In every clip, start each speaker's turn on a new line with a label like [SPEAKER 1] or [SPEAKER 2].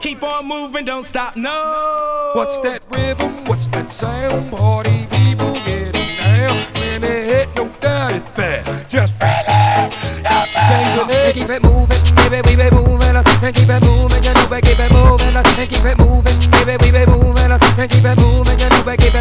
[SPEAKER 1] Keep on moving, don't stop, no.
[SPEAKER 2] What's that rhythm? What's that sound? Party people getting down. When they hit, no doubt it's bad. Just really,
[SPEAKER 3] and keep it moving, baby, we be moving, and keep it moving, you know keep it moving, and keep it moving, baby, we be moving, and keep it moving, you know keep it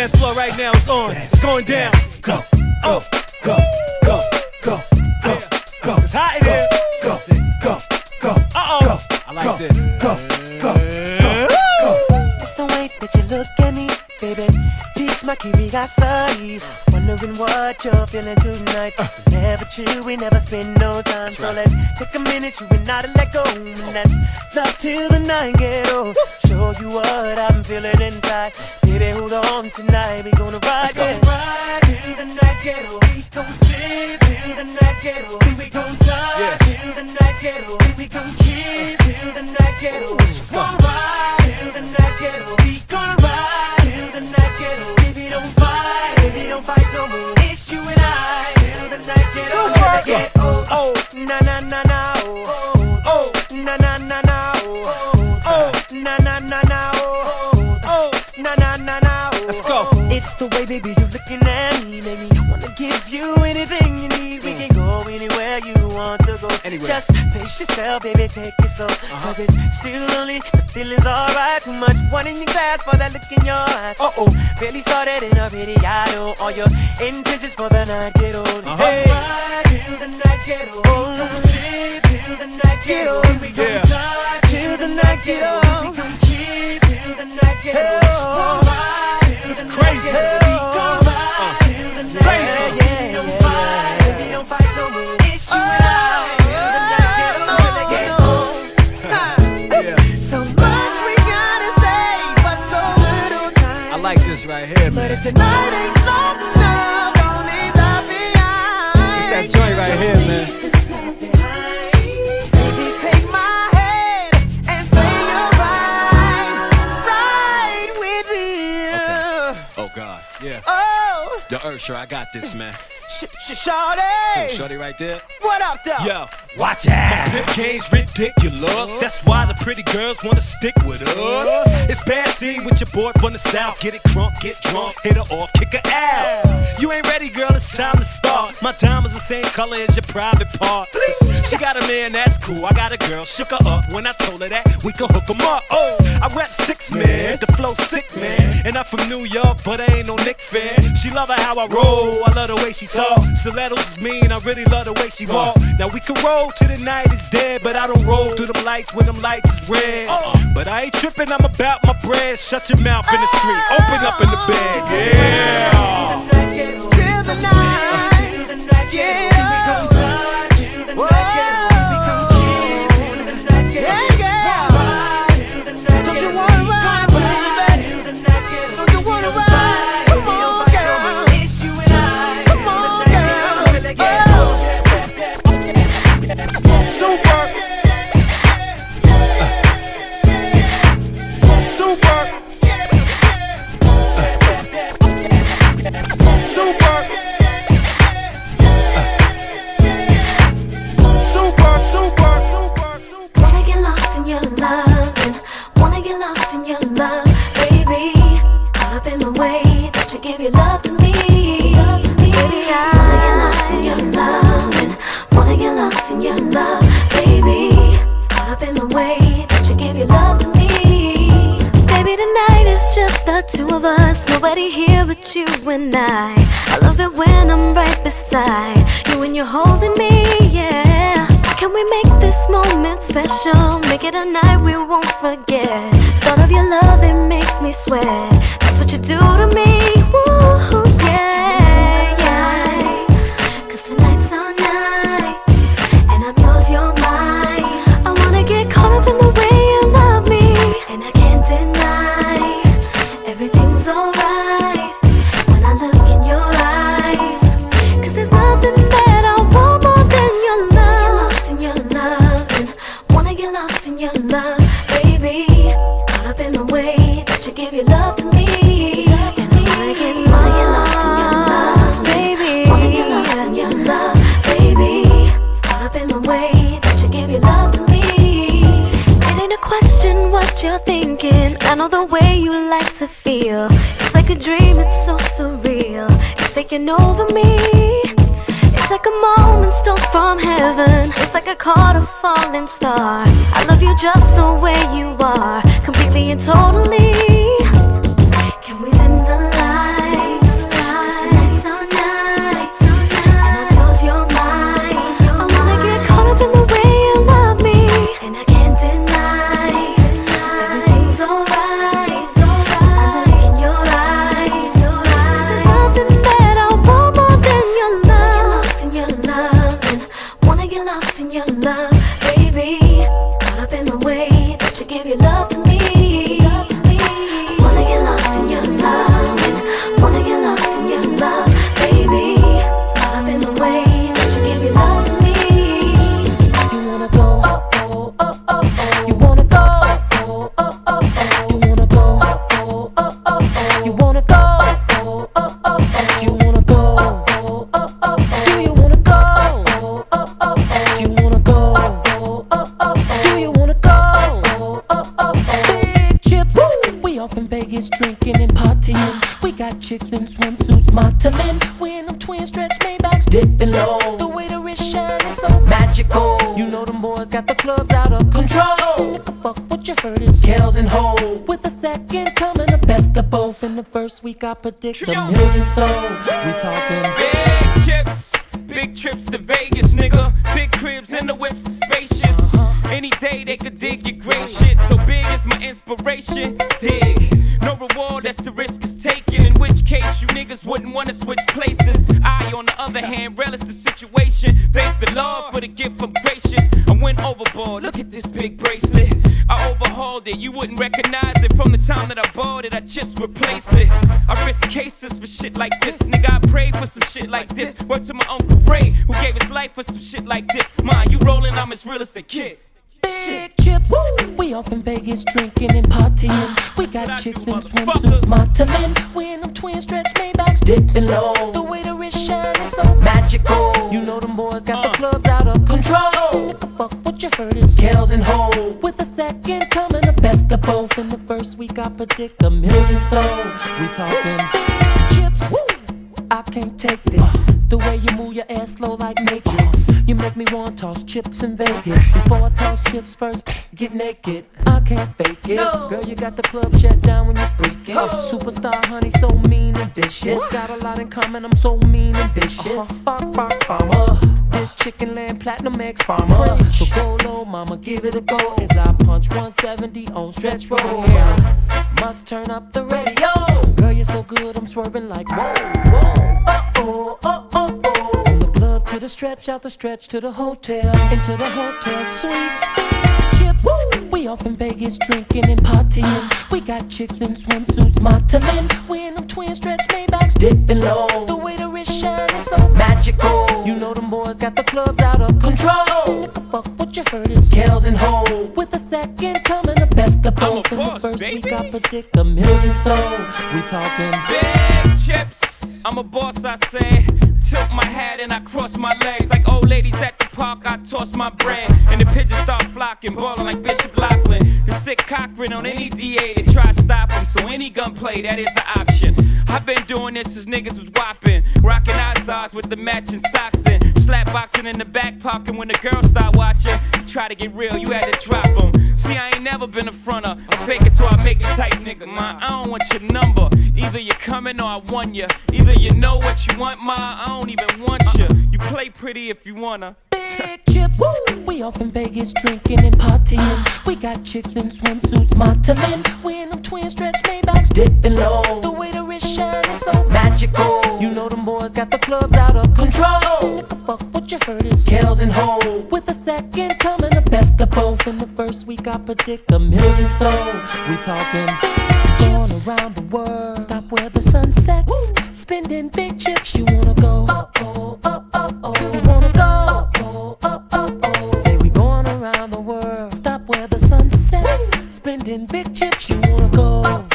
[SPEAKER 4] dance floor right now. It's on. It's going down. Go, go, go, go, go, go, go. It's hot in here. Go, go, go. Uh oh. I like this. Go, go, go,
[SPEAKER 5] go. It's the way that you look at me, baby. Piece my curiosity. What you're feeling tonight. Never true, we never spend no time. So let's take a minute, you and I to let go. And that's love till the night get old. Show you what I'm feeling inside. Baby, hold on tonight. We gonna ride, yeah. Ride till the night get old. We gon' sit till the night get old. We gon' touch yeah. till the night get old. We gon' kiss till the night get old. Just gonna ride till the night get old. We gon' ride till the night get old. Baby, don't don't fight no more. It's you and I till the night get old. Let's get old. Oh, na na na na. Oh, oh, na na na na. Oh, oh, na na na na. Oh, oh, na na na na. Oh.
[SPEAKER 4] Let's go.
[SPEAKER 5] It's the way, baby, you're looking at me, baby. Wanna give you anything you need. We mm. can go anywhere you want to go.
[SPEAKER 4] Anywhere.
[SPEAKER 5] Just pace yourself, baby, take it slow. Uh-huh. Cause it's still early, the feeling's alright. Too much one in your glass for that look in your eyes. Uh oh, really started in a video. All your intentions for the night get old. Uh-huh. Hey, ride till the night get old. Come sit till the night get old. We gon' yeah. touch till the night get old. We gon' kiss till the night get old.
[SPEAKER 4] It's crazy.
[SPEAKER 5] We gon' ride
[SPEAKER 4] Man.
[SPEAKER 5] tonight ain't enough, don't leave that behind.
[SPEAKER 4] It's that joint right here, man. Oh. Yeah.
[SPEAKER 5] Oh,
[SPEAKER 4] Yo, Usher, I got this, man.
[SPEAKER 5] Sh- sh- shawty.
[SPEAKER 4] Shorty right there.
[SPEAKER 5] What up, though?
[SPEAKER 4] Yo, watch out. Pimp game's ridiculous. That's why the pretty girls wanna stick with us. It's bad scene with your boy from the south. Get it crunk, get drunk, hit her off, kick her out. You ain't ready, girl. It's time to start. My diamonds the same color as your private parts. She got a man, that's cool. I got a girl, shook her up when I told her that we could hook 'em up. Oh, I rap six man, the flow sick man, and I'm from New York, but I ain't no Knick fan. She love her how I roll, I love the way she talk. Stilettos is mean, I really love the way she walk. Now we can roll till the night is dead, but I don't roll through them lights when them lights is red. Uh. But I ain't tripping, I'm about my bread. Shut your mouth in the street, open up in the bed, yeah.
[SPEAKER 5] Till the night, yeah.
[SPEAKER 6] About you and I. I love it when I'm right beside you and you're holding me, yeah. Can we make this moment special? Make it a night we won't forget. Thought of your love, it makes me sweat. That's what you do to me, woo, falling star. I love you just the way you are, completely and totally.
[SPEAKER 3] Off in Vegas drinking and partying. We got chicks in swimsuits modeling. We in them twin stretch Maybachs dipping low. The way the wrist shine is so magical. You know them boys got the clubs out of control. Nigga, fuck what you heard, it's Kells and Hov. With a second coming, the best of both. In the first week, I predict a million sold. We talking
[SPEAKER 1] Big chips, big trips to Vegas, nigga. Big cribs and the whips. Any day they could dig your great shit. So big is my inspiration. Dig. No reward, that's the risk is taken. In which case, you niggas wouldn't wanna switch places. I, on the other hand, relish the situation. Thank the Lord for the gift, I'm gracious. I went overboard, look at this big bracelet. I overhauled it, you wouldn't recognize it from the time that I bought it. I just replaced it. I risk cases for shit like this, nigga. I prayed for some shit like this. Word to my uncle Ray, who gave his life for some shit like this. Mind you rolling, I'm as real as a kid.
[SPEAKER 3] Big chips. We off in Vegas drinking and partying. We got chicks in swimsuits modeling. We in them twin stretch Maybachs dipping low. The way the wrist shine is so magical. You know them boys got the clubs out of control. Nigga, fuck what you heard, it's Kells and Hov. With a second coming, the best of both. In the first week, I predict a million sold. We talking chips. I can't take this. The way you move your ass slow like Matrix. You make me want to toss chips in Vegas. Before I toss chips first, get naked. I can't fake it. Girl, you got the club shut down when you're freaking. Oh. Superstar honey, so mean and vicious. Got a lot in common, I'm so mean and vicious. Uh-huh. Bark, farmer. This chicken land platinum X farmer. So go low, mama, give it a go. As I punch 170 on stretch roll. Yeah. Must turn up the radio. Girl, you're so good, I'm swerving like whoa, whoa. Oh, oh, oh. The stretch, out the stretch to the hotel, into the hotel suite. Chips, we off in Vegas drinking and partying. We got chicks in swimsuits modeling. We in them twin stretch Maybachs dipping low. The way the wrist shine is so magical. You know them boys got the clubs out of control. Nigga, fuck what you heard, it's Kells and Hov. With a second coming, the best of
[SPEAKER 1] I'm a
[SPEAKER 3] both. In the first week, I predict a million sold. We talking
[SPEAKER 1] Big chips. I'm a boss, I say. Tilt my hat and I cross my legs. Like old ladies at the park, I toss my bread. And the pigeons start flocking, ballin' like Bishop Lachlan. The sick Cochran on any DA to try to stop him. So any gunplay, that is an option. I've been doing this since niggas was whopping. Rocking Azars with the matching socks and Slap boxing in the back pocket when the girls start watching. You try to get real, you had to drop them. See, I ain't never been a fronter. I fake it till I make it tight, nigga. Ma, I don't want your number. Either you're coming or I want you. Either you know what you want, ma, I don't even want you. You play pretty if you wanna.
[SPEAKER 3] Big chips. We off in Vegas drinking and partying. We got chicks in swimsuits modeling. We in them twin stretch Maybachs dipping low. The way the wrist shine is so magical. You know them boys got the clubs out of control. Nigga, fuck what you heard it's Kells and Hov. With a second coming, the best of both. In the first week, I predict a million sold. We talking going around the world. Stop where the sun sets. Spending big chips, you wanna go? Oh, oh, oh, oh, oh. You wanna go? Spending big chips, you wanna go?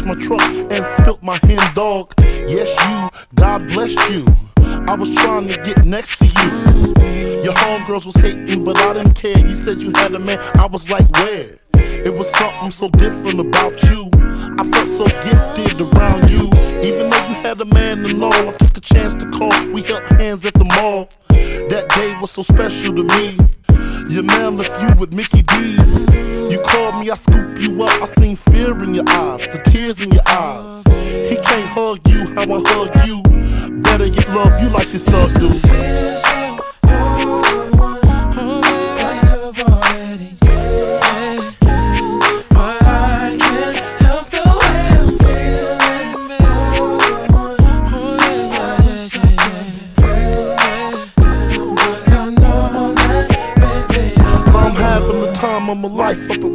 [SPEAKER 7] Crashed my truck and spilt my hen dog. Yes, you, God blessed you. I was trying to get next to you. Your homegirls was hating, but I didn't care. You said you had a man. I was like, where? It was something so different about you. I felt so gifted around you. Even though you had a man and all, I took a chance to call. We held hands at the mall. That day was so special to me. Your man left you with Mickey D's. You called me, I scooped you up. I seen fear in your eyes, the tears in your eyes. He can't hug you how I hug you. Better get love you like this thug do.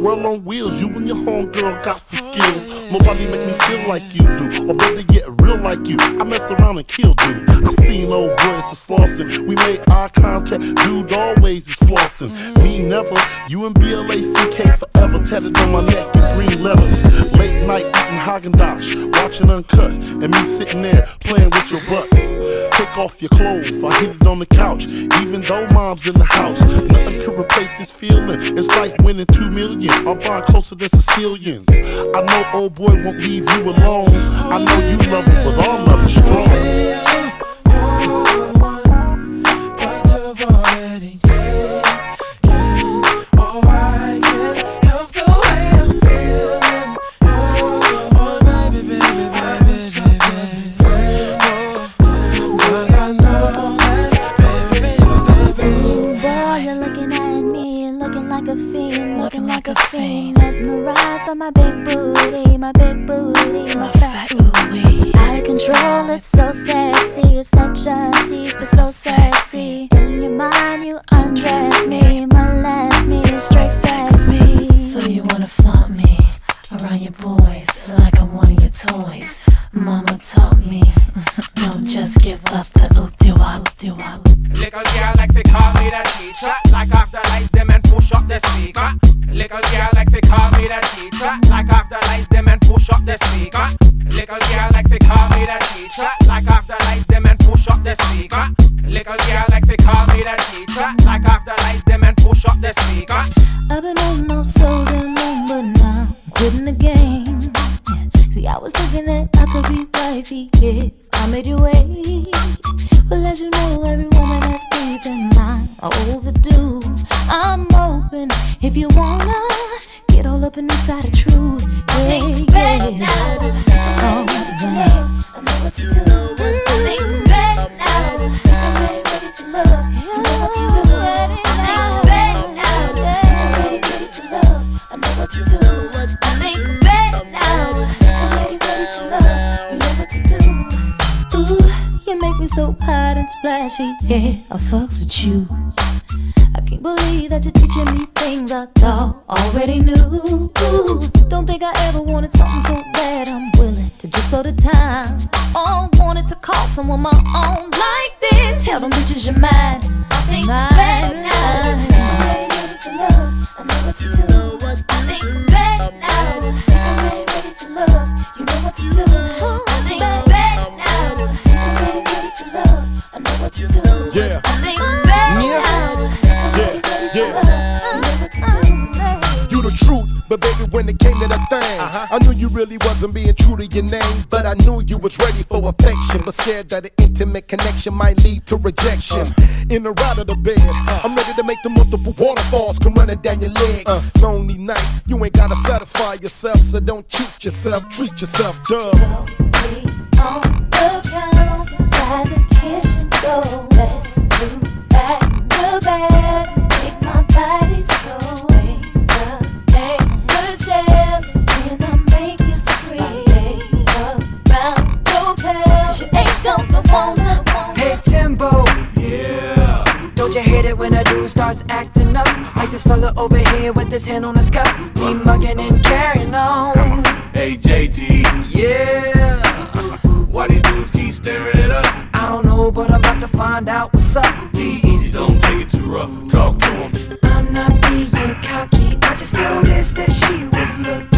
[SPEAKER 7] World on Wheels. You and your homegirl got some skills. Nobody make me feel like you do, or better get real like you. I mess around and kill dude. I seen old boy at the Slauson. We made eye contact, dude always is flossing. Me never, you and BLACK forever tatted on my neck in green letters. Late night eating Haagen Dazs, watching Uncut, and me sitting there playing with your butt. Take off your clothes, I hit it on the couch, even though mom's in the house. Nothing could replace this feeling. It's like winning two million. I'm buying closer than Sicilians. I know old boy won't leave you alone. I know you love him, but our love is strong.
[SPEAKER 8] Like a fiend. Mesmerized by my big booty, my big booty, my fat ooey. Out of control, it's so sexy, it's such a tease, but so sexy. In your mind, you undress me, molest me, straight sex me.
[SPEAKER 3] So you wanna flaunt me around your boys like I'm one of your toys. Mama taught me, don't just give up the oop de wop, oop de wop.
[SPEAKER 9] Little girl like fi call me the teacher Like off the lights them and push up the speaker. Little girl like fi call me the teacher. Like the lights them and push up the speaker. Little girl like fi call me the teacher. Like the lights them and push up the speaker. Little girl like fi call me the teacher. Like the lights them and push up the speaker.
[SPEAKER 8] I've been on no so damn long, but now I'm quitting the game. See, I was thinking that I could be wifey if I made you wait. Well, as you know, every woman has needs and mine are overdue. I'm open if you wanna get all up and inside the truth. Yeah, yeah. Oh, yeah. I know what to do. I think right now. I'm ready for love. so hot and splashy. Yeah, I fucks with you. I can't believe that you're teaching me things I thought already knew. Don't think I ever wanted something so bad. I'm willing to just blow the time. Oh, wanted to call someone my own like this. Tell them bitches you're mind. I think mine. better now. I'm ready for love. I know what to do. I think better now. I'm ready for love. You know what to do.
[SPEAKER 10] But baby, when it came to the thing, uh-huh. I knew you really wasn't being true to your name. But I knew you was ready for affection, but scared that an intimate connection might lead to rejection. Uh. In the ride of the bed, I'm ready to make the multiple waterfalls come running down your legs. Uh. Lonely nights, you ain't gotta satisfy yourself, so don't cheat yourself, treat yourself, duh.
[SPEAKER 8] On the ground by the kitchen door. Let's do back to back. You
[SPEAKER 11] hate it when a dude starts acting up? Like this fella over here with his hand on his cup. Me mugging and carrying on.
[SPEAKER 12] Hey JT,
[SPEAKER 11] Yeah.
[SPEAKER 12] why these dudes keep staring at us?
[SPEAKER 11] I don't know, but I'm about to find out what's up.
[SPEAKER 12] Be easy, don't take it too rough. Talk to him.
[SPEAKER 11] I'm not being cocky. I just noticed that she was looking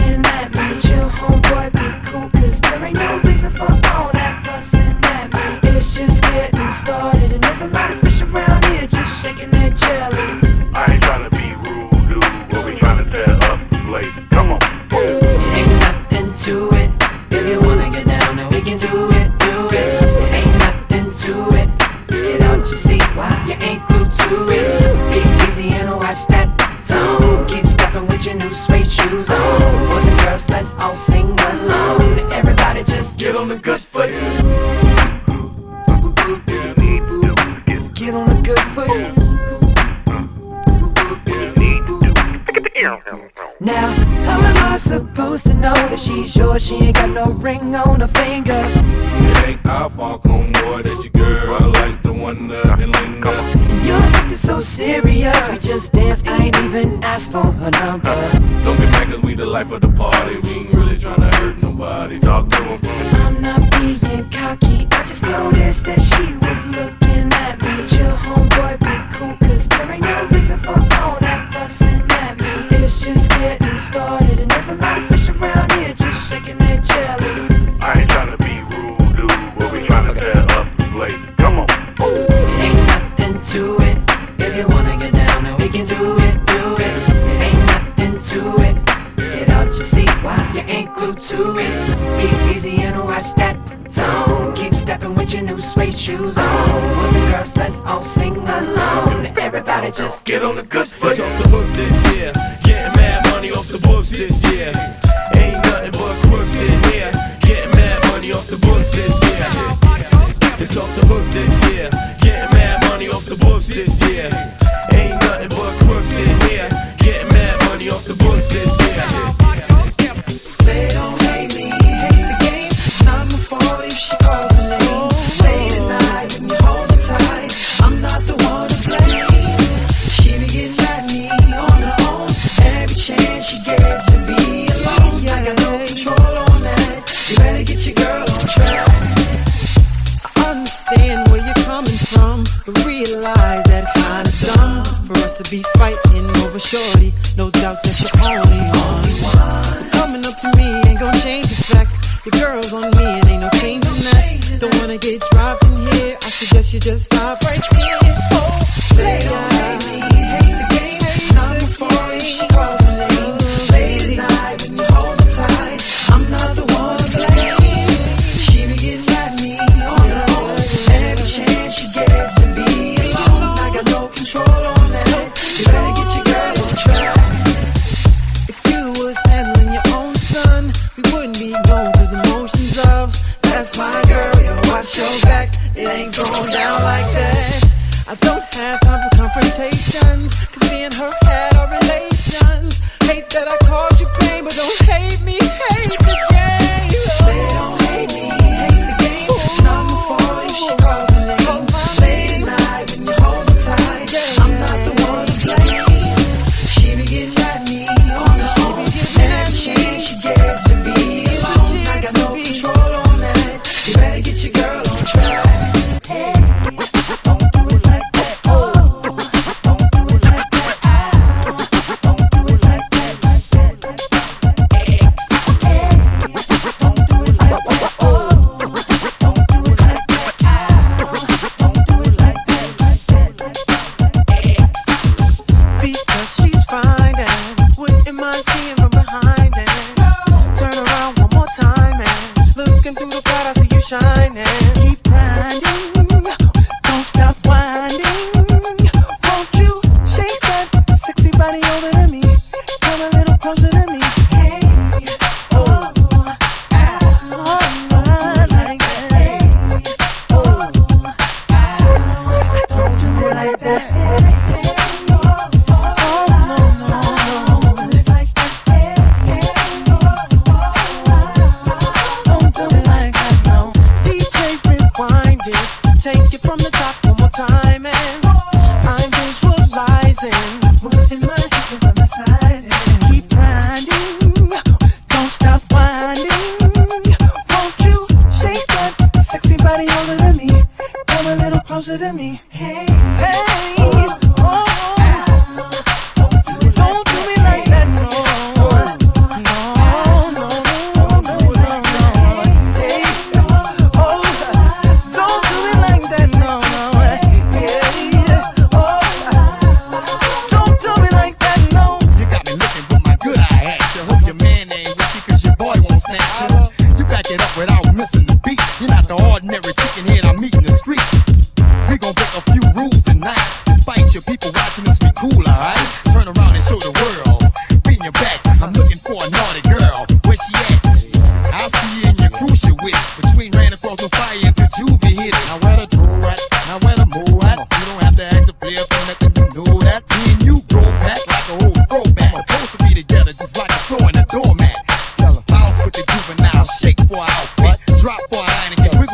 [SPEAKER 11] shaking their jelly.
[SPEAKER 12] I ain't trying to be rude, dude, but we trying to tear up place. Come on.
[SPEAKER 11] Ain't nothing to it. If you wanna get down, then we can do it, do it. Ain't nothing to it. Get out your seat, why you ain't glued to it? Be easy and watch that zone. Keep stepping with your new suede shoes on. Boys and girls, let's all sing along. Everybody just get on the good foot. Now, how am I supposed to know that she's yours? She ain't got no ring on her finger.
[SPEAKER 12] It ain't our fault, homeboy, that your girl likes to wonder and linger.
[SPEAKER 11] And you're acting so serious. We just dance, I ain't even asked for her number.
[SPEAKER 12] Don't get mad cause we the life of the party. We ain't really trying to hurt nobody. Talk to him.
[SPEAKER 11] I'm not being cocky. I just noticed that Get on
[SPEAKER 12] the good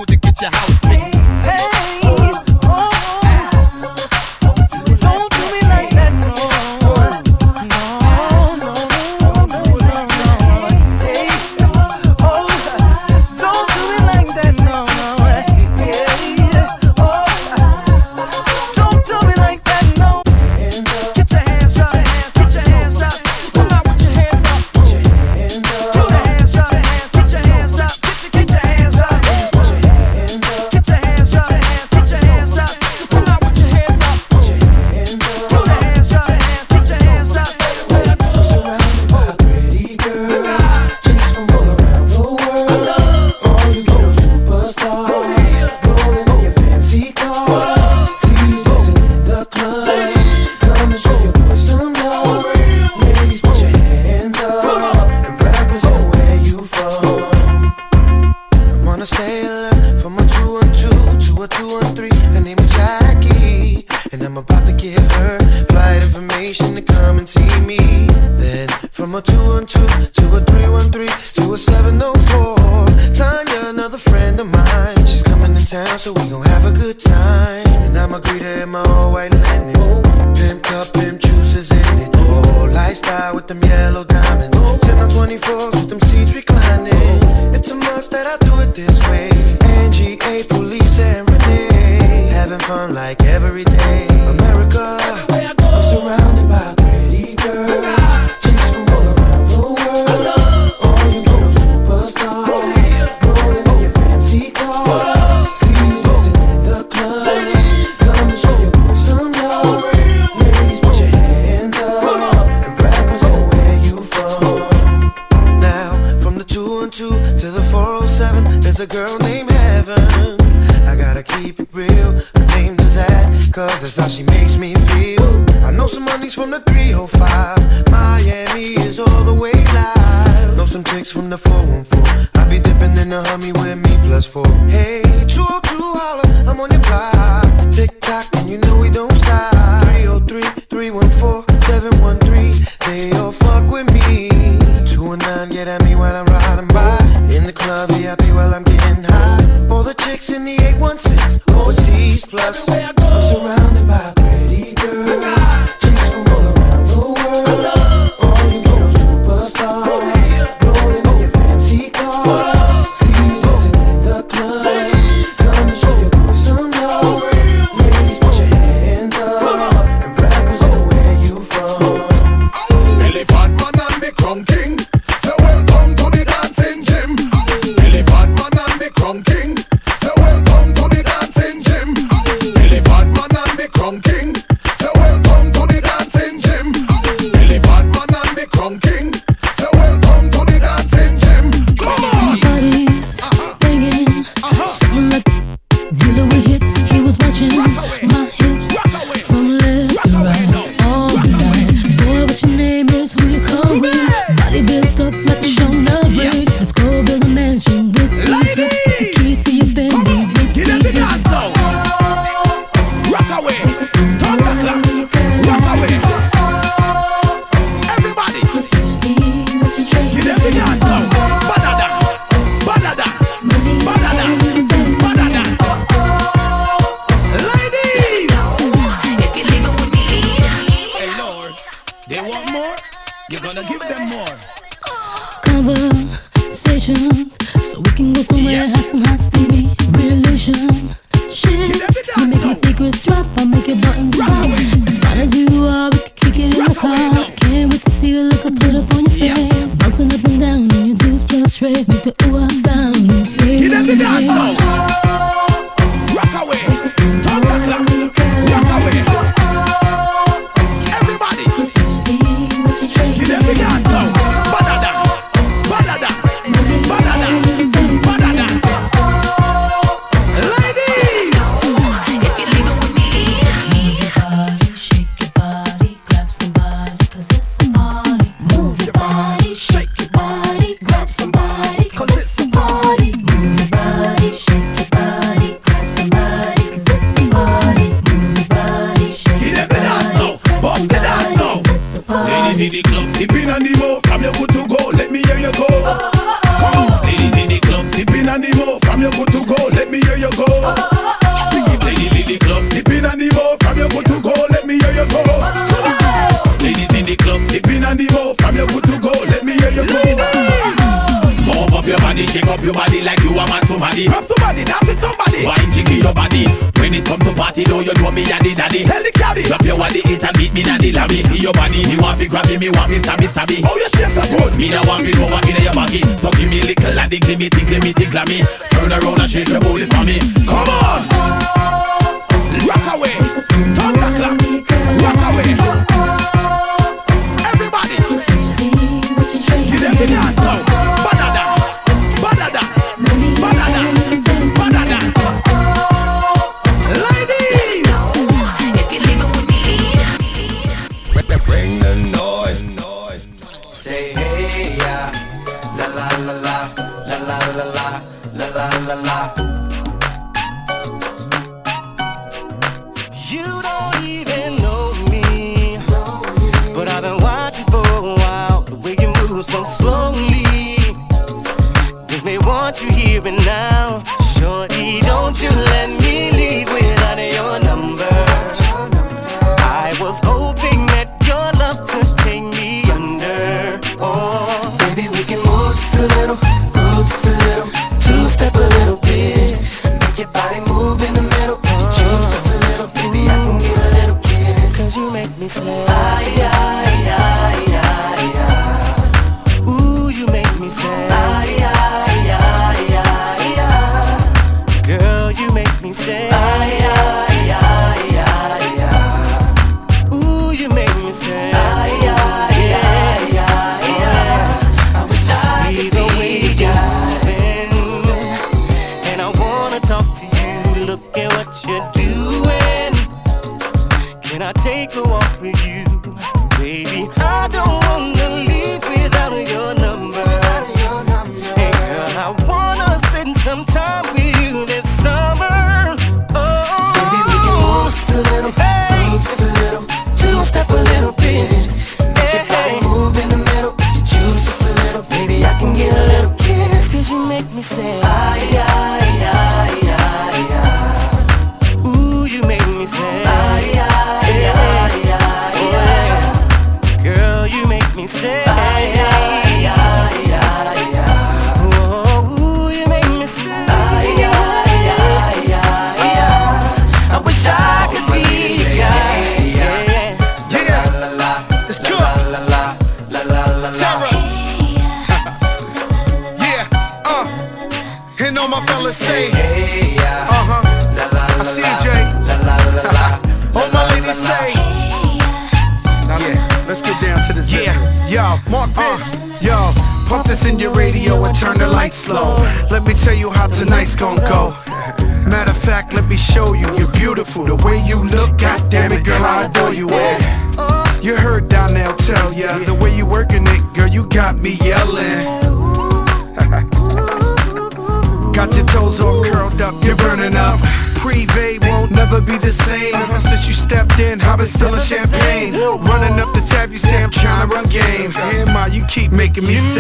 [SPEAKER 11] to get your
[SPEAKER 13] house club VIP while I'm getting high. All the chicks in the 816, overseas plus. from your
[SPEAKER 14] good to go, let me hear you go. Oh, oh, oh, Come, ladies in the club, sipping on the mo, from your good to go, let me hear you go. money Shake up your body like you a mad somebody. Grab somebody, dance with somebody. Wine jiggy your body. When it come to party though you know me and the daddy. Tell the cabby. Drop your body, it and beat me daddy lobby. See your body, you want fi grab me, me want fi stabby stabby. Oh your shape so good. Me now want fi know what in your body. So give me little laddie, give me tickle me tickle me Turn around and shake your booty for me. Come on. Rock away. Turn
[SPEAKER 15] making me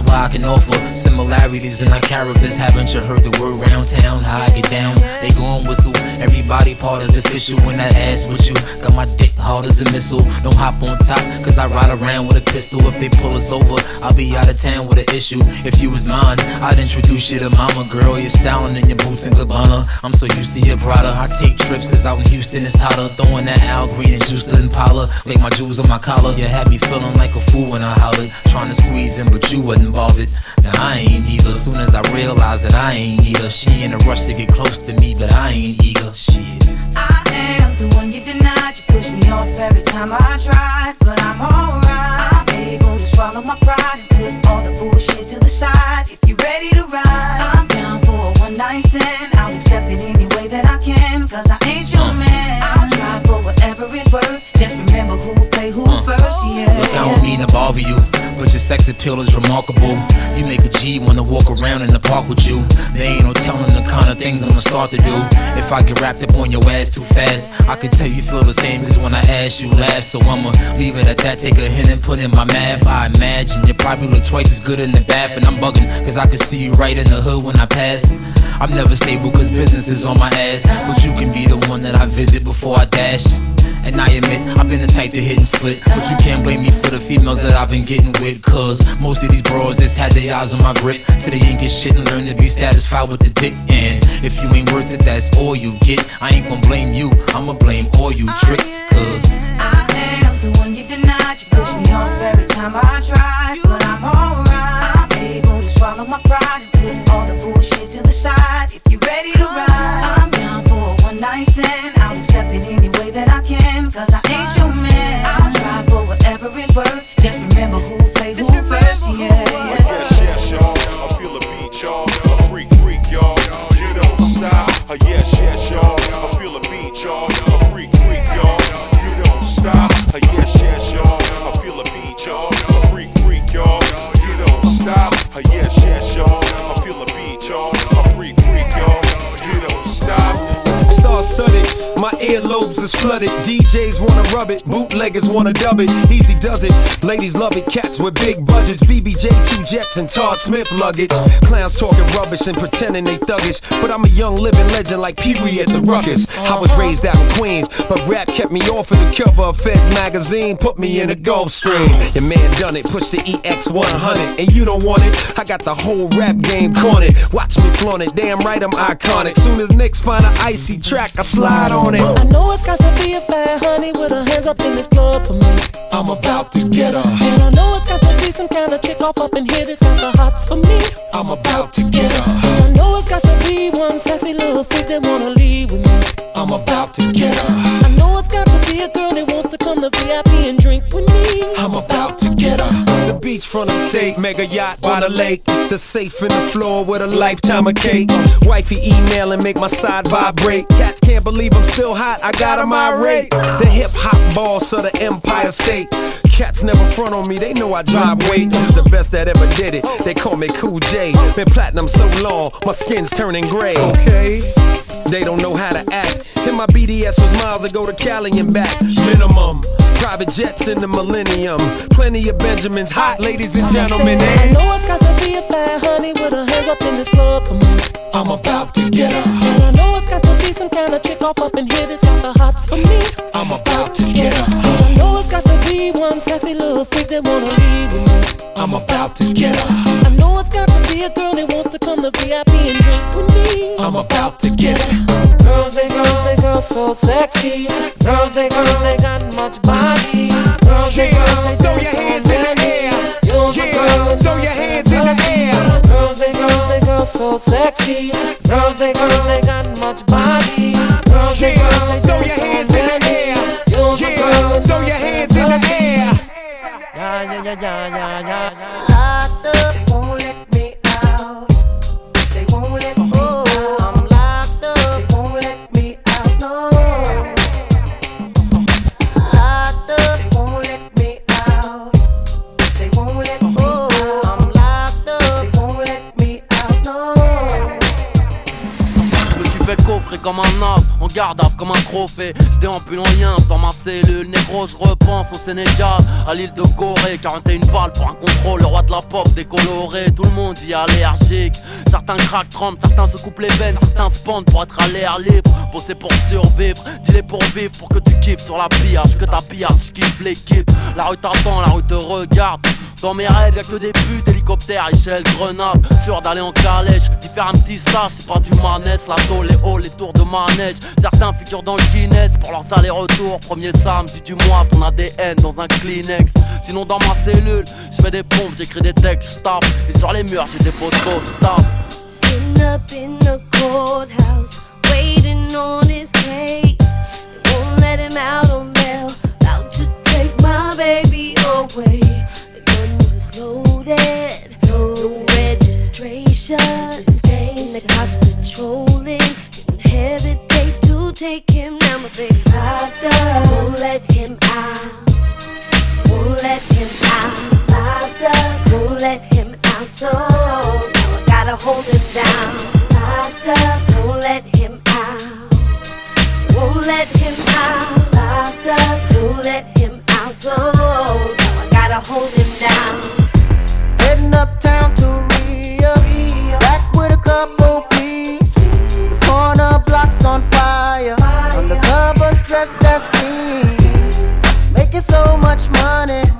[SPEAKER 16] that's why I can offer similarities in our characters. Haven't you heard the word round town? How I get down? They gon' whistle. Everybody part is official when that ass with you. Got my dick hard as a missile. Don't hop on top, cause I ride around with a pistol. If they pull us over, I'll be out of town with an issue. If you was mine, I'd introduce you to mama girl. You're styling in your boots and Gabbana. I'm so used to your Prada. I take trips cause out in Houston it's hotter. Throwing that Al Green and juice to Impala. Like my jewels on my collar. You had me feeling like a fool when I hollered. Trying to squeeze in, but you wasn't bothered. Now I ain't either. Soon as I realized that I ain't either. She in a rush to get close to me, but I ain't eager. Shit.
[SPEAKER 17] I am the one you denied. You push me off every time I try, but I'm alright. I'm able to swallow my pride and put all the bullshit to the side. If you're ready to ride, I'm down for a one night stand. I'll accept it any way that I can, cause I ain't your man. I'll try for whatever it's worth. Just remember who play who first, yeah.
[SPEAKER 16] Look, I don't mean to bother you, but your sex appeal is remarkable. You make a G wanna walk around in the park with you. There ain't no telling the kind of things I'ma start to do. If I get wrapped up on your ass too fast, I can tell you feel the same as when I ask you laugh. So I'ma leave it at that, take a hint and put in my math. I imagine you probably look twice as good in the bath, and I'm bugging, cause I can see you right in the hood when I pass. I'm never stable cause business is on my ass, but you can be the one that I visit before I dash. And I admit, I've been the type to hit and split. But you can't blame me for the females that I've been getting with. Cause most of these bros just had their eyes on my grip. So they ain't get shit and learn to be satisfied with the dick. And if you ain't worth it, that's all you get. I ain't gonna blame you, I'ma blame all you tricks. Cause
[SPEAKER 17] I am the one you denied. You push me off every time I try, a one
[SPEAKER 4] is flooded. DJs wanna rub it, bootleggers wanna dub it. Easy does it. Ladies love it. Cats with big budgets. BBJ, two jets, and Todd Smith luggage. Clowns talking rubbish and pretending they thuggish. But I'm a young living legend like Pee Wee at the Ruckus. I was raised out in Queens, but rap kept me off of the cover of Feds magazine. Put me in a Gulfstream. Your man done it. Push the EX100, and you don't want it. I got the whole rap game cornered. Watch me flaunt it. Damn right, I'm iconic. Soon as Knicks find an icy track, I slide on it.
[SPEAKER 3] I know it's got to be a fat honey with her hands up in this club for me.
[SPEAKER 4] I'm about to get her.
[SPEAKER 3] And I know it's got to be some kind of chick off up in here that's got the hots for me.
[SPEAKER 4] I'm about to get her.
[SPEAKER 3] See, I know it's got to be one sexy little freak that wanna leave with me.
[SPEAKER 4] I'm about to get her.
[SPEAKER 3] I know it's got to be a girl that wants to come to VIP and drink with me.
[SPEAKER 4] I'm about to get her. The beachfront estate, mega yacht by the lake. The safe in the floor with a lifetime of cake. Wifey email and make my side vibrate. Cats can't believe I'm still hot, I got got 'em irate. The hip hop boss of the Empire State. Cats never front on me, they know I drive weight. It's the best that ever did it. They call me Cool J. Been platinum so long, my skin's turning gray. Okay. They don't know how to act. And my BDS was miles ago to Cali and back. Minimum. Private jets in the millennium. Plenty of Benjamins, hot ladies and gentlemen.
[SPEAKER 3] I
[SPEAKER 4] And
[SPEAKER 3] know it's got to be a fat honey with her hands up in this club for me.
[SPEAKER 4] I'm about to get her.
[SPEAKER 3] And I know it's got to be some kind of chick off up in here that's got the hots for me.
[SPEAKER 4] I'm about to get her.
[SPEAKER 3] See, I know it's got to be one sexy little freak that wanna leave with me.
[SPEAKER 4] I'm about to get her.
[SPEAKER 3] I know it's got to be a girl that wants to come to VIP and drink with me.
[SPEAKER 4] I'm about to get her.
[SPEAKER 3] Girls, they girls, they girls so sexy. Girls, they girls, they got much body. Girls, they girls, they do so so sexy. Girls, they girls, they got much body. Girls, they girls, they
[SPEAKER 4] your
[SPEAKER 3] so
[SPEAKER 18] un as, en garde à vue comme un trophée. J'étais en lien, dans ma cellule. Négro, je repense au Sénégal, à l'île de Corée. 41 balles pour un contrôle, le roi de la pop décoloré. Tout le monde y est allergique. Certains craquent, tremblent, certains se coupent les veines, certains se pendent pour être à l'air libre. Bosser pour survivre, dis-les pour vivre, pour que tu kiffes sur la pillage. Que ta pillage, kiffe l'équipe. La rue t'attend, la rue te regarde. Dans mes rêves, y'a que des buts, hélicoptères, échelle, grenade. Sûr d'aller en calèche, d'y faire un petit stage, c'est pas du manès, la tôle, les hauts, les tours de manège. Certains figurent dans le Guinness pour leurs allers-retours. Premier samedi du mois, ton ADN dans un Kleenex. Sinon, dans ma cellule, je fais des pompes, j'écris des textes, j'tape. Et sur les murs, j'ai des photos.
[SPEAKER 19] Sitting up in the courthouse, waiting on his case. Let him out take my baby loaded, no registration. And the cops patrolling, didn't hesitate to take him. My baby's locked up, won't let him out. Won't let him out. Up, won't let him out. So now I gotta hold him down. Up, won't let him out. Won't let him out. Up, won't let him out. So now I gotta hold him down.
[SPEAKER 20] Uptown to Ria. Back with a couple peas. The corner blocks on fire. Undercovers dressed as fiends. Making so much money.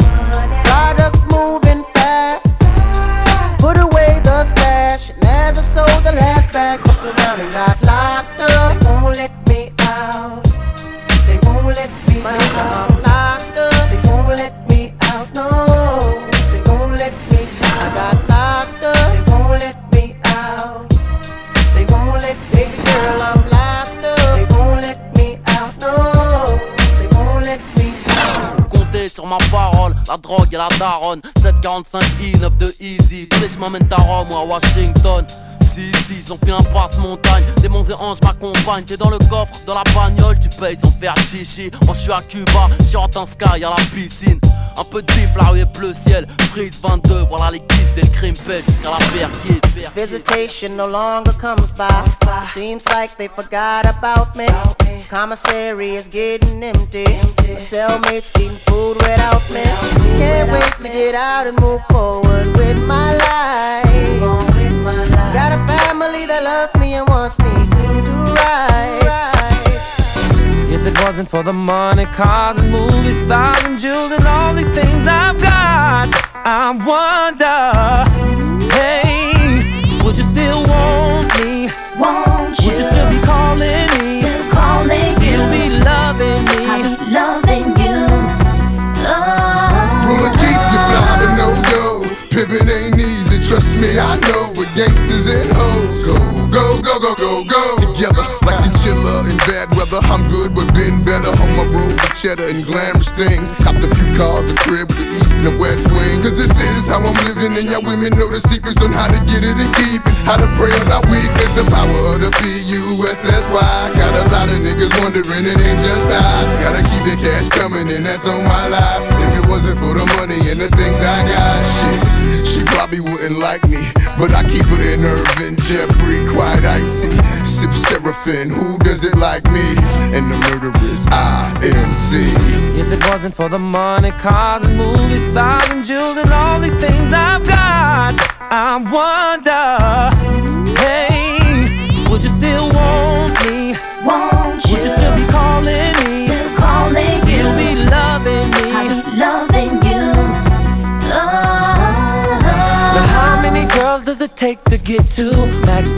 [SPEAKER 18] Ma parole, la drogue et la daronne. 745 I, 9 de Easy. Chemins mènent à Rome ou à Washington ici, ici, j'enfile un passe-montagne. Démons et anges m'accompagnent. T'es dans le coffre, dans la bagnole, tu payes sans faire chichi. Moi, je suis à Cuba, sur un sky, à la piscine. Un peu de bif, là où est bleu ciel. Prise 22, voilà les guises dès le crime jusqu'à la perquise.
[SPEAKER 5] Visitation no longer comes by. Seems like they forgot about me. Commissary is getting empty. My cellmates eating food without me. Can't wait to get out and move forward with my life. Got a family that loves me and wants me to do right.
[SPEAKER 3] If it wasn't for the money, cars and movie stars and jewels and all these things I've got, I wonder, hey, would you still want me?
[SPEAKER 6] Won't
[SPEAKER 3] Would you still be calling me?
[SPEAKER 6] Still calling you.
[SPEAKER 3] Still be loving me?
[SPEAKER 6] I be loving you. Oh.
[SPEAKER 2] Ruler keep you fly, but no go. Pimpin' ain't easy, trust me, I know. Gangsters and hoes, go, go, go, go, go, go. Together, like chinchilla in bad weather. I'm good, but been better on my road with cheddar and glamorous things. Copped a few cars, a crib with the east and the west wing. Cause this is how I'm living, and y'all women know the secrets on how to get it and keep it. How to pray on our weakness, the power of the P-U-S-S-Y. Got a lot of niggas wondering, it ain't just I. Gotta keep the cash coming, and that's on my life. If it wasn't for the money and the things I got, shit, she probably wouldn't like me. But I keep her in Irvin, Jeffrey, quite icy. Sip Seraphim, who does it like me? And the murderers, I I-N-C.
[SPEAKER 3] If it wasn't for the money, cars and movies, stars and jewels and all these things I've got, I wonder, hey, would you still want me?
[SPEAKER 6] Won't
[SPEAKER 3] Would you still be calling me?
[SPEAKER 6] Still calling you.
[SPEAKER 3] Still be loving me?
[SPEAKER 6] I be loving you. Oh.
[SPEAKER 3] Now how uh-huh. many girls does it take to get to max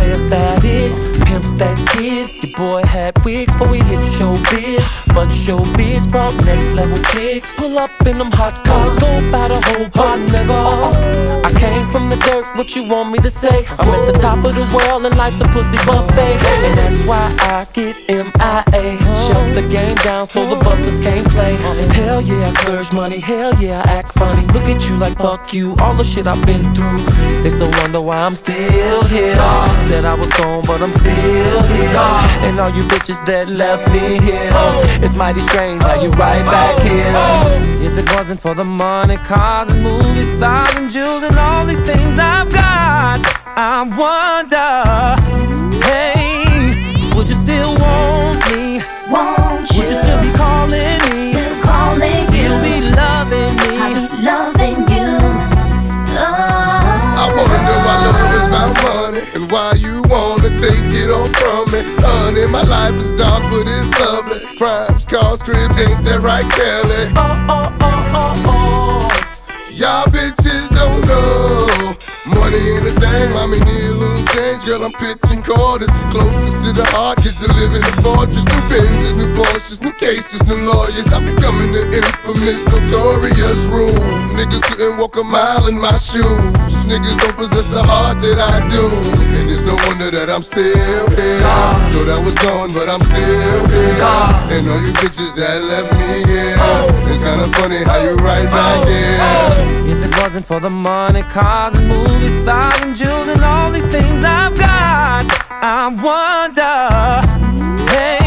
[SPEAKER 3] status, player status, pimp that kid? Your boy had wigs before we hit showbiz, but showbiz brought next level chicks. Pull up in them hot cars, go by the whole pot, nigga. I came from the dirt, what you want me to say? I'm at the top of the world and life's a pussy buffet, and that's why I get MIA. Shut the game down so the busters can't play. Hell yeah, I splurge money. Hell yeah, I act funny. Look at you like fuck you. All the shit I've been through. They still wonder why I'm still here. Said I was gone, but I'm still here. And all you bitches that left me here. It's mighty strange how you right back here. If it wasn't for the money, cars and movie stars and jewels and all these things I've got, I wonder, hey,
[SPEAKER 2] take from me. Honey, my life is dark, but it's lovely. Crimes, cars, cribs, ain't that right, Kelly?
[SPEAKER 3] Oh, oh, oh, oh, oh.
[SPEAKER 2] Y'all bitches don't know. Money ain't a thing, mommy need a little change. Girl, I'm pitching quarters. Closest to the heart, get to live in a fortress. New Benzes, new new cases, new lawyers. I'm becoming the infamous, notorious rule. Niggas couldn't walk a mile in my shoes. Niggas don't possess the heart that I do. And it's no wonder that I'm still here. Thought I was gone, but I'm still here. And all you bitches that left me here. It's kinda funny how you right back here.
[SPEAKER 3] If it wasn't for the money, cars and movie stars and jewels and all these things I've got, I wonder, hey,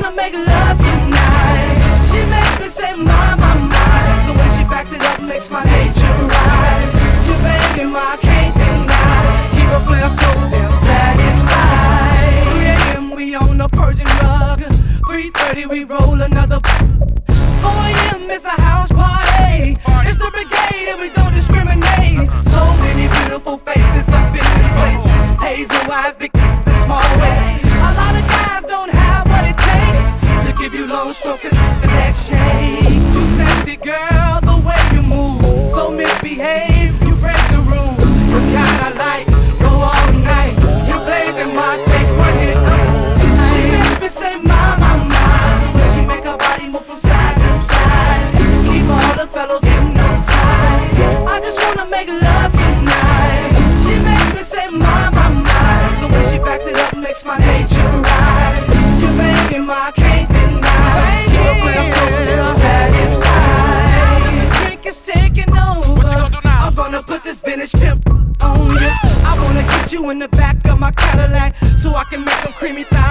[SPEAKER 21] wanna make love tonight She makes me say my, my, my The way she backs it up makes my nature rise You begging my can't deny Keep a player so damn satisfied 3 a.m. we on a Persian rug 3.30 we roll another 4 a.m. it's a house party. It's the brigade and we don't discriminate. So many beautiful faces up in this place. Hazel eyes, big and small waist. A lot of was talking that shade. You sexy girl, the way you move, so misbehave. in the back of my Cadillac so I can make them creamy thighs.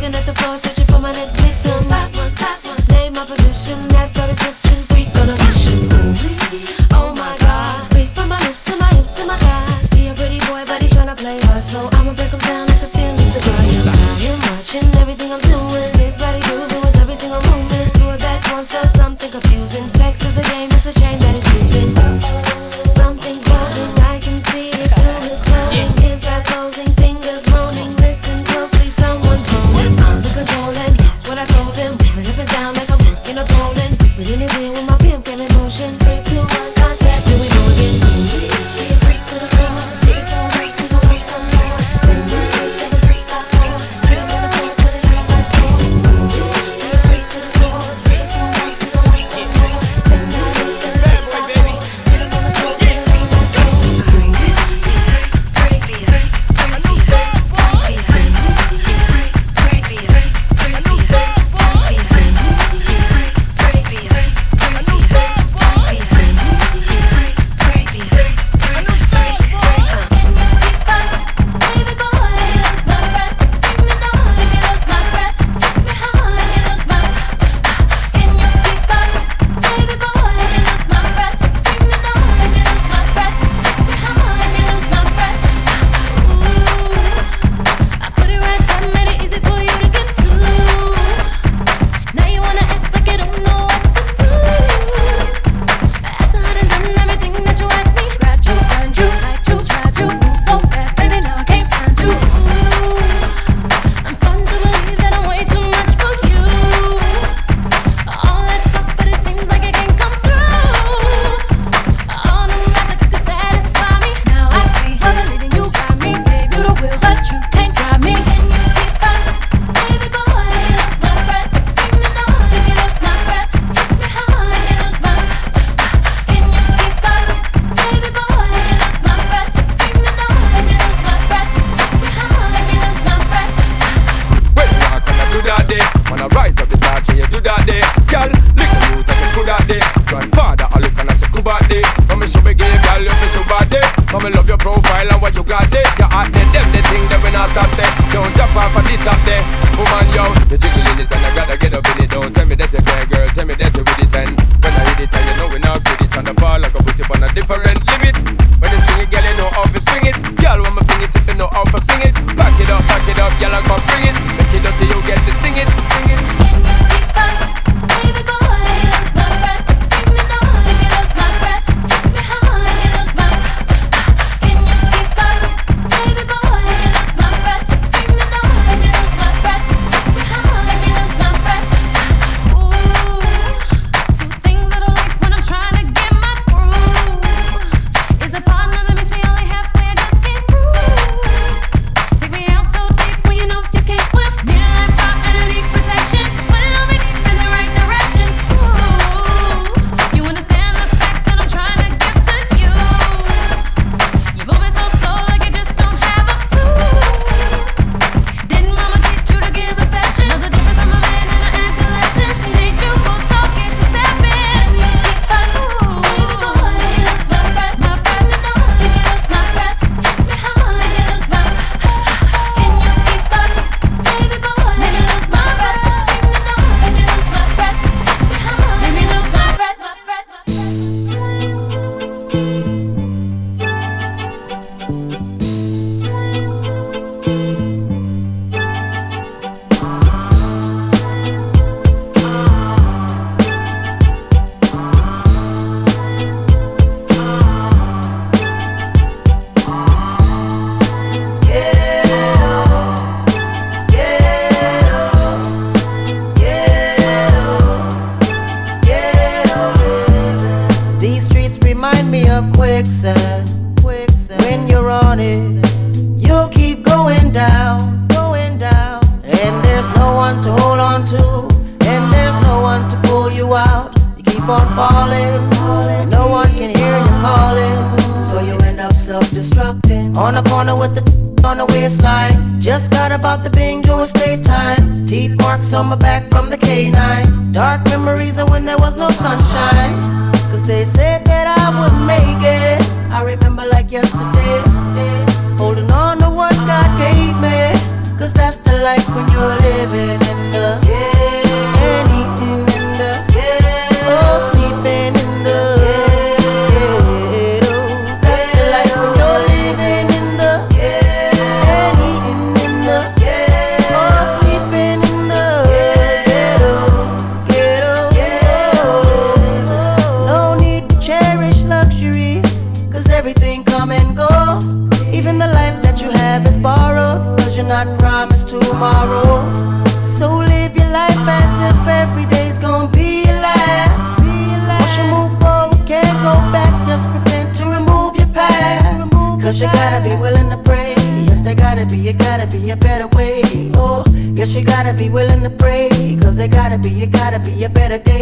[SPEAKER 6] Looking at the floor, searching for my next victim. Name my position.
[SPEAKER 22] not stop, say Don't jump off of the
[SPEAKER 20] top there
[SPEAKER 23] Woman, yo,
[SPEAKER 13] you jiggle it and I
[SPEAKER 24] gotta get a
[SPEAKER 10] better day.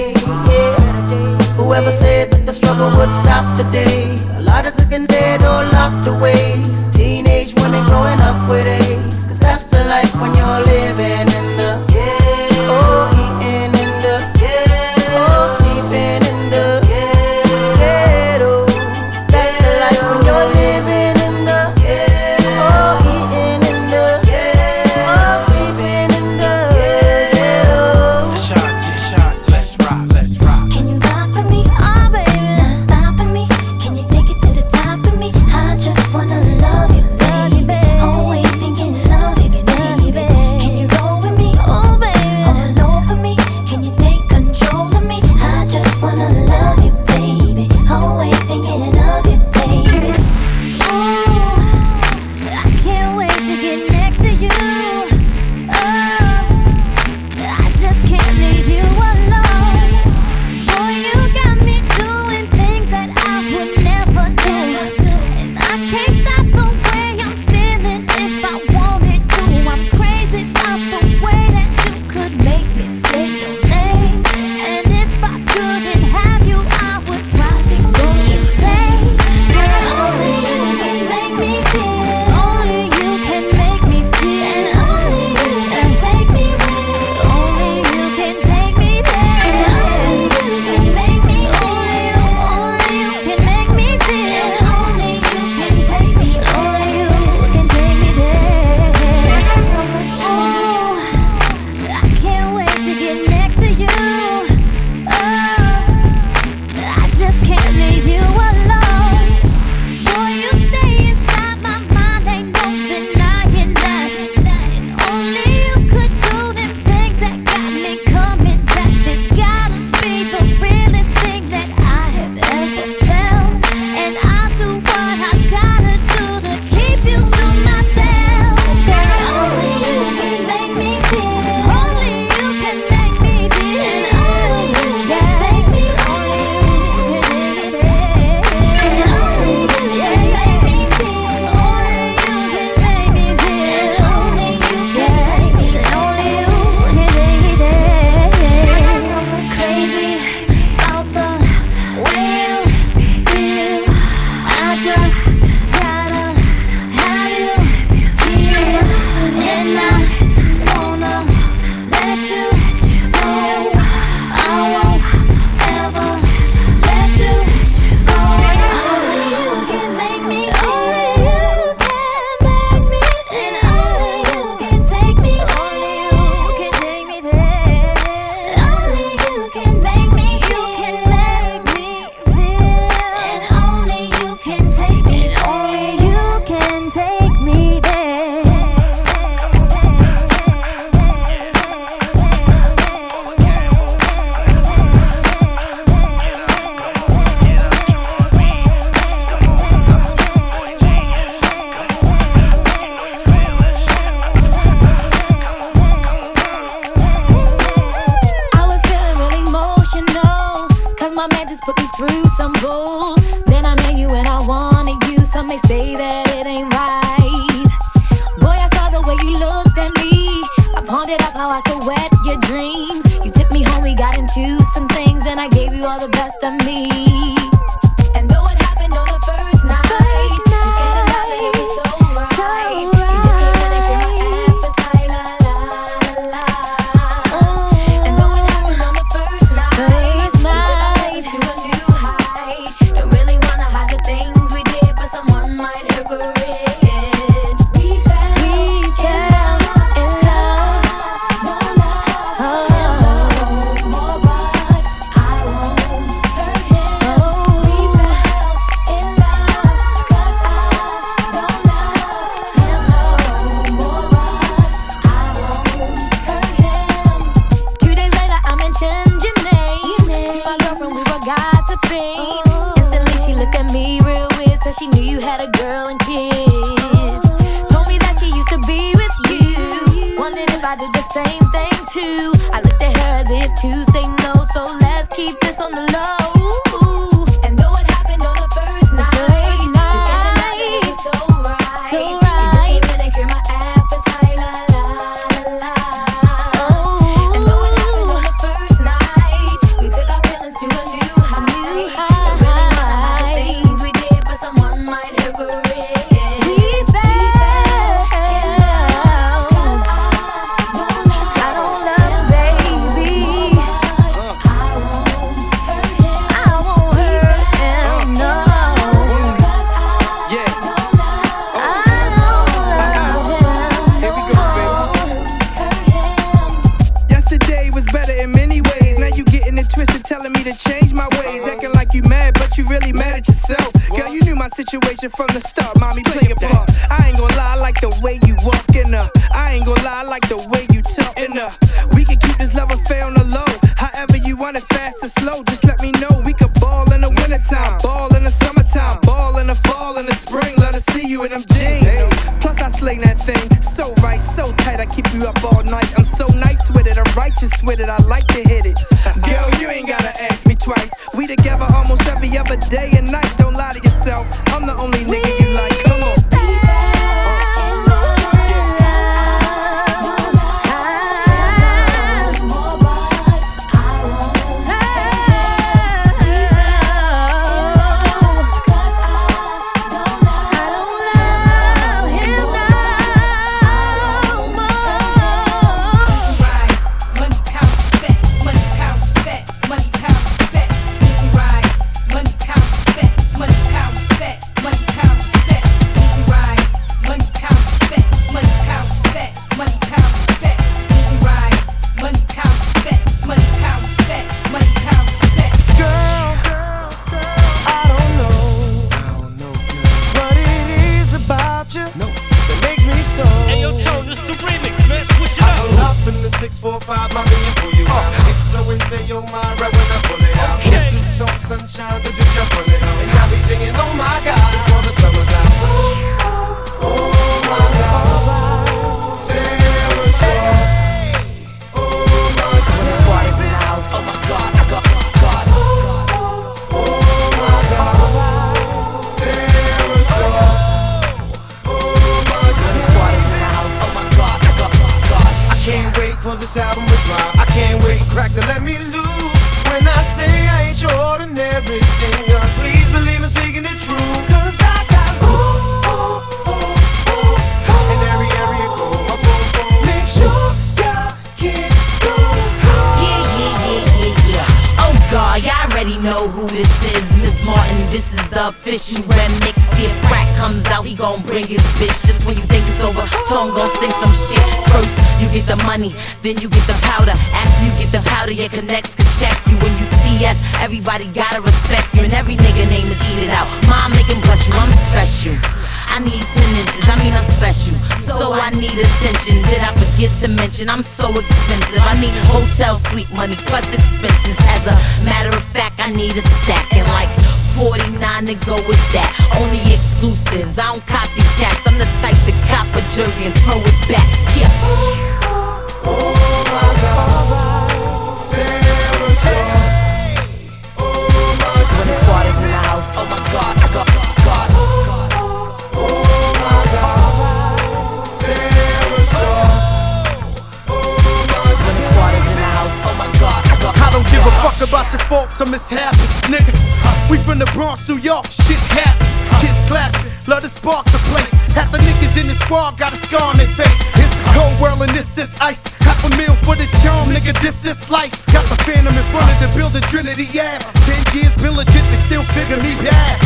[SPEAKER 10] Meal for the charm, nigga, this is life. Got the phantom in front of the building, Trinity, yeah. Ten years been legit, they still figure me bad.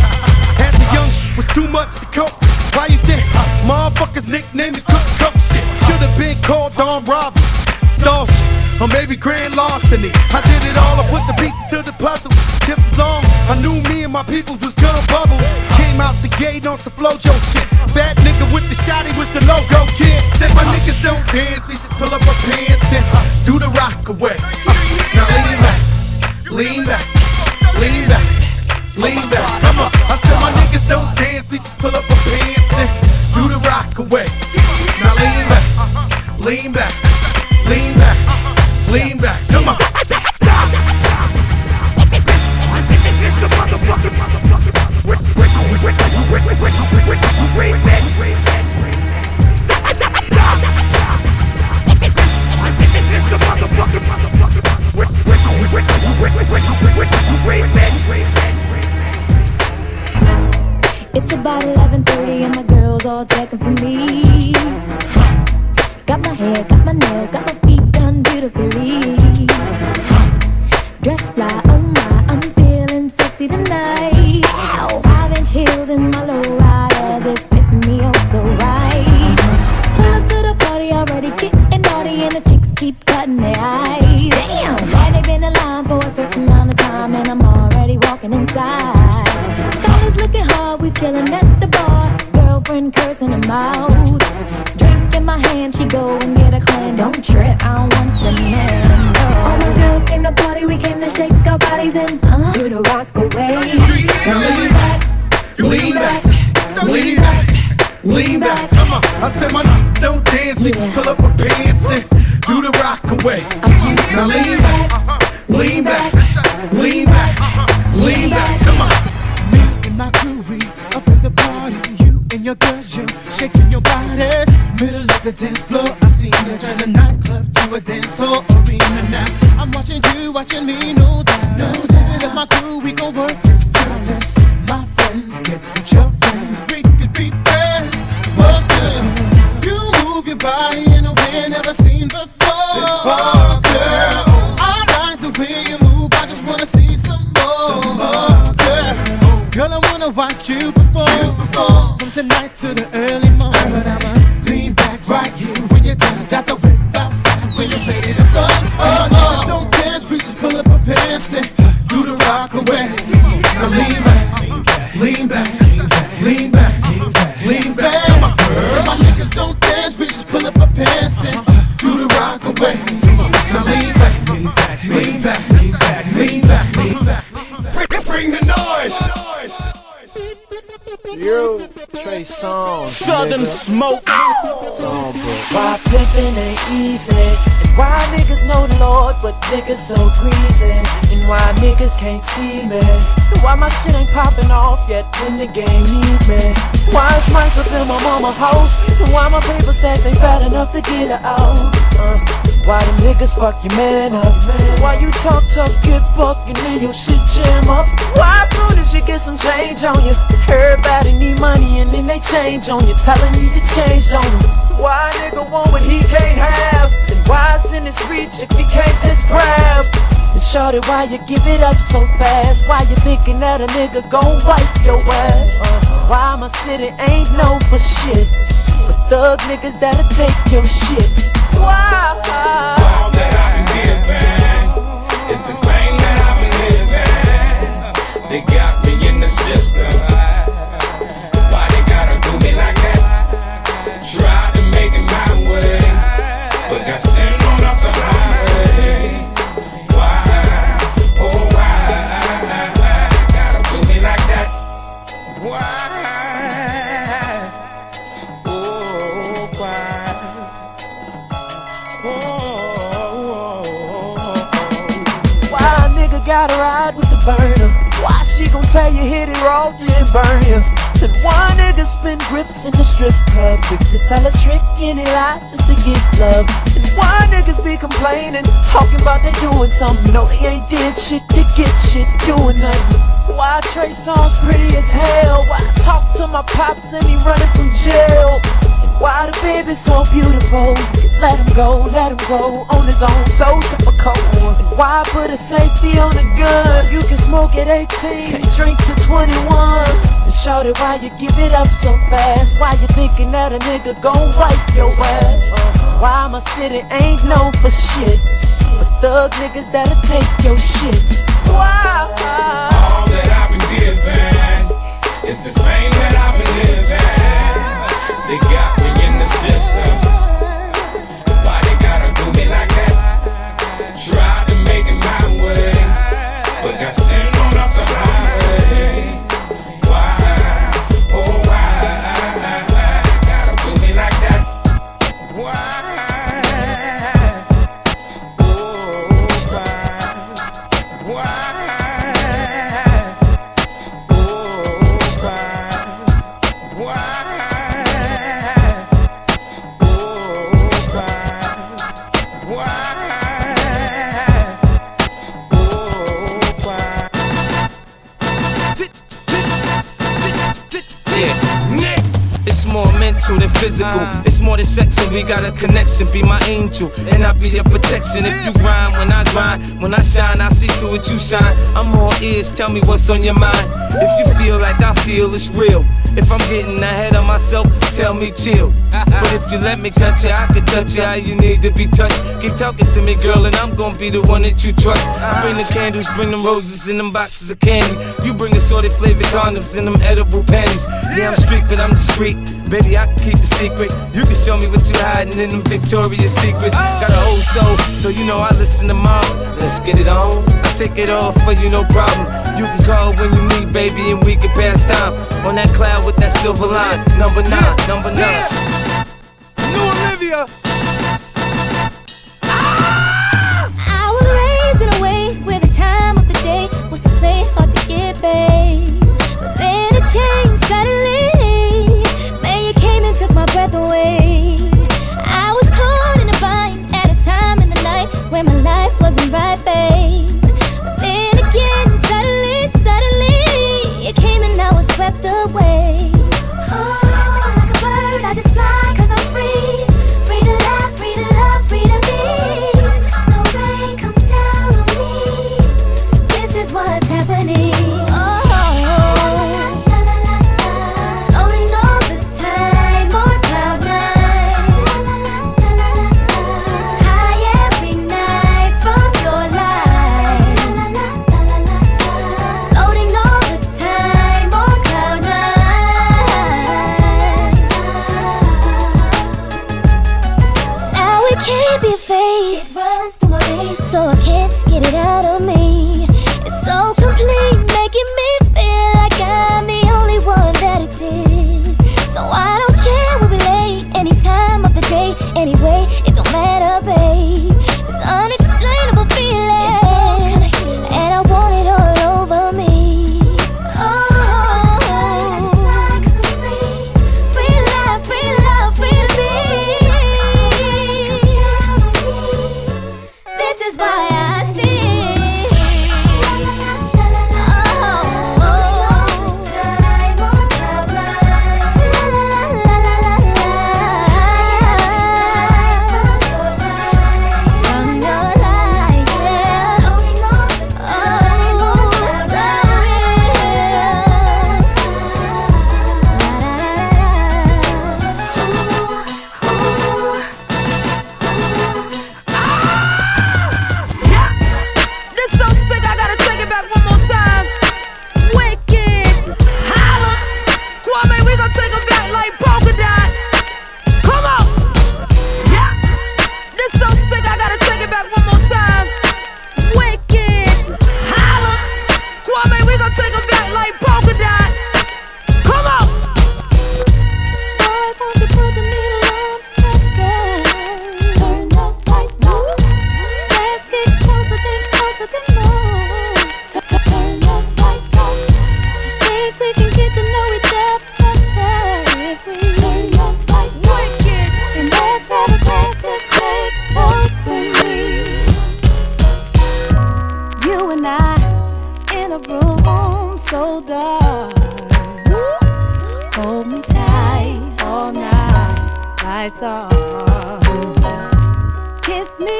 [SPEAKER 10] As a young, was too much to cope. Why you think uh, motherfuckers nicknamed the cook cook shit? Should've been called on robbery, shit, or maybe grand larceny. I did it all, I put the pieces to the puzzle. Just as long I knew me and my people was gonna bubble. Came out the gate on some Flo-Jo shit. Bad nigga with the shotty was the logo kid. Said my niggas don't dance, they just pull up a pants and do the rock away. Now lean back, lean back, lean back, lean back. Come on, I said my niggas don't dance, they just pull up a pants and do the rock away. Now lean back, lean back, lean back, lean back. Come on.
[SPEAKER 24] It's about 11:30 and my girls all checking for me. Hair, got my nails, got my feet done beautifully. Dressed fly, oh my, I'm feeling sexy tonight. I
[SPEAKER 10] said my don't dance, they just pull up a pants and do the rock away. Now lean back, lean back, lean back, lean back. Come on.
[SPEAKER 25] Me and my crew, we up in the party. You and your girls, you shaking your bodies. Middle of the dance your body in a way never seen before. Before, girl. I like the way you move. I just wanna see some more. Some more, girl. Girl, I wanna watch you perform, From tonight to the
[SPEAKER 10] Smoke.
[SPEAKER 5] Why pimpin' ain't easy? And why niggas know the Lord, but niggas so greasy? And why niggas can't see me? And why my shit ain't popping off yet when the game need me? Why is mice up in my mama house? And why my paper stacks ain't bad enough to get her out? Uh, why the niggas fuck your man up? Why you talk tough, get fucked, and your shit jam up? Why as soon as you get some change on you, everybody need money and then they change on you, telling you to change on you. Why a nigga want what he can't have? And why it's in his reach if he can't just grab? And shorty, why you give it up so fast? Why you thinking that a nigga gon' wipe your ass? Why my city ain't known for shit? But thug niggas that'll take your shit.
[SPEAKER 1] They got in the strip club, quick to tell a trick any lie just to get love. And why niggas be complaining, talking about they doing something, no they ain't did shit to get shit, doing nothing. Why Trey Songz pretty as hell? Why I talk to my pops and he running from jail? Why the baby so beautiful? Let him go, let him go on his own, so typical. Why put a safety on the gun? You can smoke at 18, can't drink to 21. And shout it why you give it up so fast? Why you thinking that a nigga gon' wipe your ass? Why my city ain't known for shit? But thug niggas that'll take your shit. Why?
[SPEAKER 26] Physical. It's more than sex, and we got a connection. Be my angel, and I'll be your protection. If you grind when I grind, when I shine, I see to it you shine. I'm all ears, tell me what's on your mind. If you feel like I feel, it's real. If I'm getting ahead of myself, tell me chill. But if you let me touch you, I can touch you how you need to be touched. Keep talking to me, girl, and I'm gonna be the one that you trust. I bring the candles, bring them roses in them boxes of candy. You bring the assorted flavored condoms and them edible panties. Yeah, I'm street, but I'm discreet. Baby, I can keep a secret. You can show me what you're hiding in them Victoria's Secrets. Got a whole soul, so you know I listen to mom. Let's get it on. I take it off for you, no problem. You can call when you need, baby, and we can pass time. On that cloud with that silver line. Number nine, number nine.
[SPEAKER 27] New Olivia. Ah!
[SPEAKER 6] I was raised in a way where the time of the day was to play hard to get paid. And I
[SPEAKER 28] room so dark. Hold me tight all night, lights off. Kiss me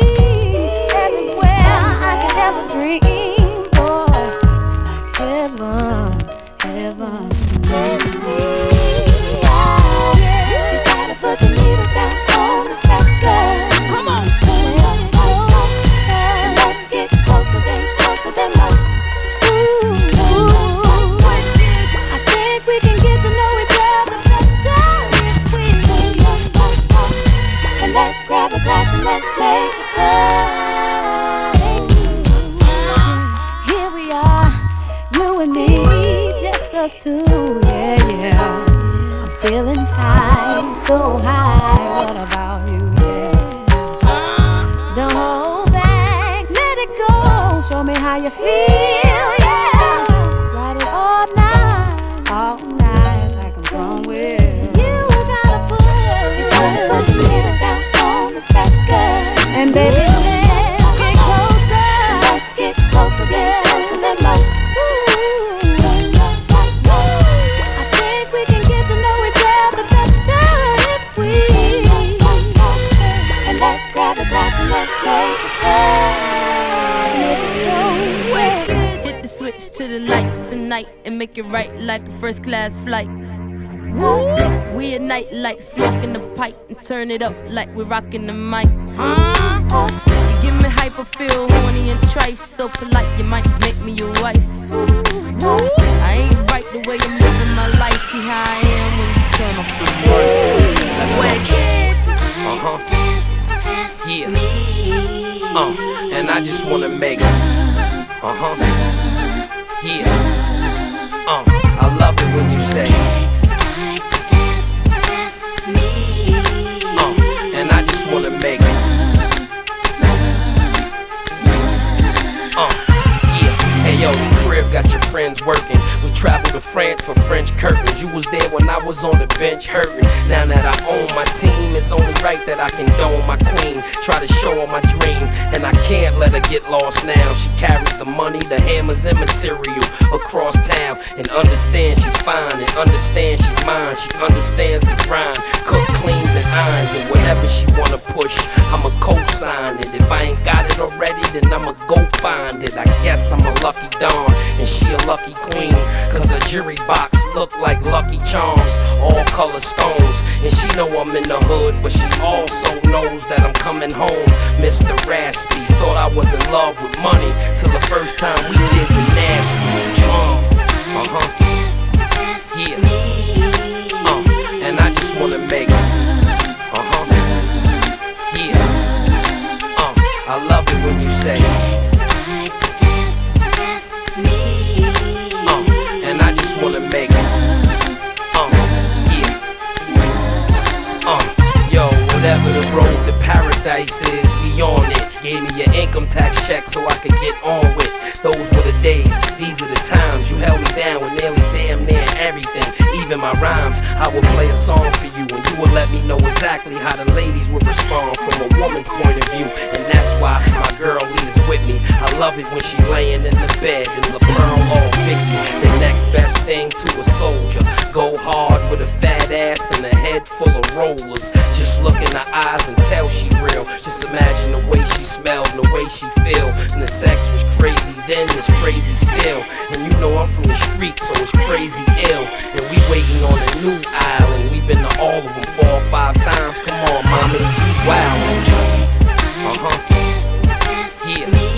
[SPEAKER 28] everywhere I could ever dream, boy. It's like heaven, heaven Show
[SPEAKER 19] tonight make it right like a first class flight. We at night like smoking the pipe and turn it up like we're rocking the mic. You give me hype, I feel horny and trife. So polite, you might make me your wife. I ain't right the way you're living my life. See how I am when you turn off the
[SPEAKER 29] Let's
[SPEAKER 19] work.
[SPEAKER 29] Uh huh. Yeah. Uh, and I just wanna make it. Uh huh. Yeah. Uh, I love it when you say. Uh, and I just wanna make it. Uh, yeah. Hey yo, the crib got your friends working. We traveled to France for French curtains. You was there when I was on the bench hurting. Now that I own my team, it's only right that I condone my queen. Try to show her my dream, and I can't let her get lost now. She carries the money, the hammers, and material across town. And understand she's fine, and understand she's mine. She understands the grind, cook, cleans, and irons. And whatever she wanna push, I'ma co-sign it. If I ain't got it already, then I'ma go find it. I guess I'm a lucky dawn, and she a lucky queen. Cause her jury box look like Lucky Charms, all color stones. And she know I'm in the hood, but she also knows that I'm coming home. Mr. Raspy, thought I was in love with money till the first time we did the nasty. Uh, uh-huh. Yeah. Uh, and I just wanna make. Uh-huh. Yeah. Uh, I love it when you say. Road to paradise is, we on it. Gave me your income tax check so I could get on with. Those were the days, these are the times. You held me down with nearly damn near everything, even my rhymes. I would play a song for you, and you would let me know exactly how the ladies would respond from a woman's point of view. And that's why my girl is with me. I love it when she laying in the bed and the pearl all victory. The next best thing to a soldier. Go hard with a fat ass and a head full of rollers. Just look in her eyes and tell she real. Just imagine the way she smelled and the way she feel. And the sex was crazy then, it's crazy still. And you know I'm from the street, so it's crazy ill. And we waiting on a new island. we been to all of them four or five times. Come on, mommy. Wow. Uh huh. Yeah.